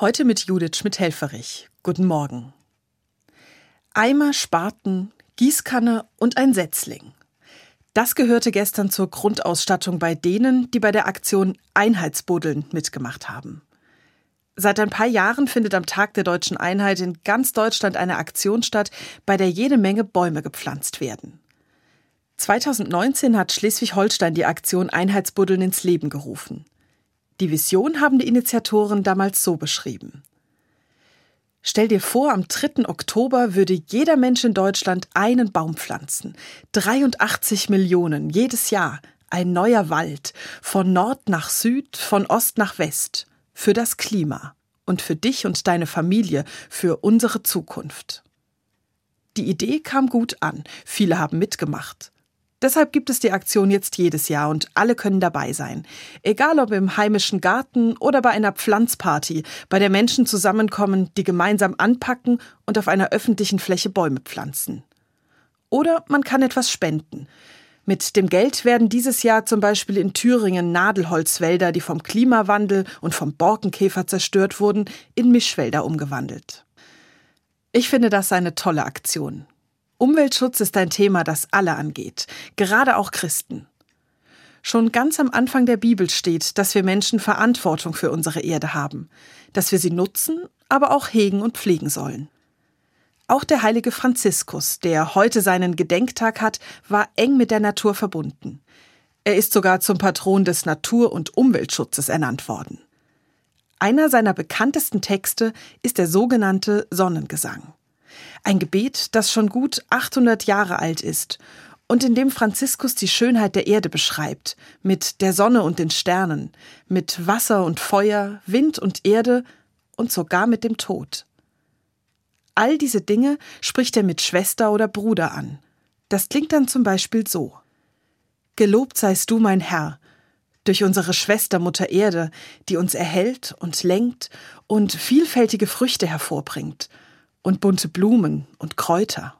Heute mit Judith Schmidt-Helferich. Guten Morgen. Eimer, Spaten, Gießkanne und ein Setzling. Das gehörte gestern zur Grundausstattung bei denen, die bei der Aktion Einheitsbuddeln mitgemacht haben. Seit ein paar Jahren findet am Tag der deutschen Einheit in ganz Deutschland eine Aktion statt, bei der jede Menge Bäume gepflanzt werden. 2019 hat Schleswig-Holstein die Aktion Einheitsbuddeln ins Leben gerufen. Die Vision haben die Initiatoren damals so beschrieben. Stell dir vor, am 3. Oktober würde jeder Mensch in Deutschland einen Baum pflanzen. 83 Millionen jedes Jahr. Ein neuer Wald. Von Nord nach Süd, von Ost nach West. Für das Klima. Und für dich und deine Familie. Für unsere Zukunft. Die Idee kam gut an. Viele haben mitgemacht. Deshalb gibt es die Aktion jetzt jedes Jahr und alle können dabei sein. Egal ob im heimischen Garten oder bei einer Pflanzparty, bei der Menschen zusammenkommen, die gemeinsam anpacken und auf einer öffentlichen Fläche Bäume pflanzen. Oder man kann etwas spenden. Mit dem Geld werden dieses Jahr zum Beispiel in Thüringen Nadelholzwälder, die vom Klimawandel und vom Borkenkäfer zerstört wurden, in Mischwälder umgewandelt. Ich finde das eine tolle Aktion. Umweltschutz ist ein Thema, das alle angeht, gerade auch Christen. Schon ganz am Anfang der Bibel steht, dass wir Menschen Verantwortung für unsere Erde haben, dass wir sie nutzen, aber auch hegen und pflegen sollen. Auch der heilige Franziskus, der heute seinen Gedenktag hat, war eng mit der Natur verbunden. Er ist sogar zum Patron des Natur- und Umweltschutzes ernannt worden. Einer seiner bekanntesten Texte ist der sogenannte Sonnengesang. Ein Gebet, das schon gut 800 Jahre alt ist und in dem Franziskus die Schönheit der Erde beschreibt, mit der Sonne und den Sternen, mit Wasser und Feuer, Wind und Erde und sogar mit dem Tod. All diese Dinge spricht er mit Schwester oder Bruder an. Das klingt dann zum Beispiel so. Gelobt seist du, mein Herr, durch unsere Schwester Mutter Erde, die uns erhält und lenkt und vielfältige Früchte hervorbringt und bunte Blumen und Kräuter.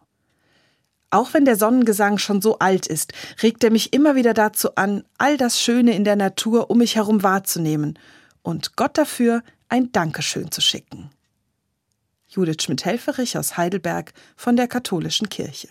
Auch wenn der Sonnengesang schon so alt ist, regt er mich immer wieder dazu an, all das Schöne in der Natur um mich herum wahrzunehmen und Gott dafür ein Dankeschön zu schicken. Judith Schmidt-Helferich aus Heidelberg von der Katholischen Kirche.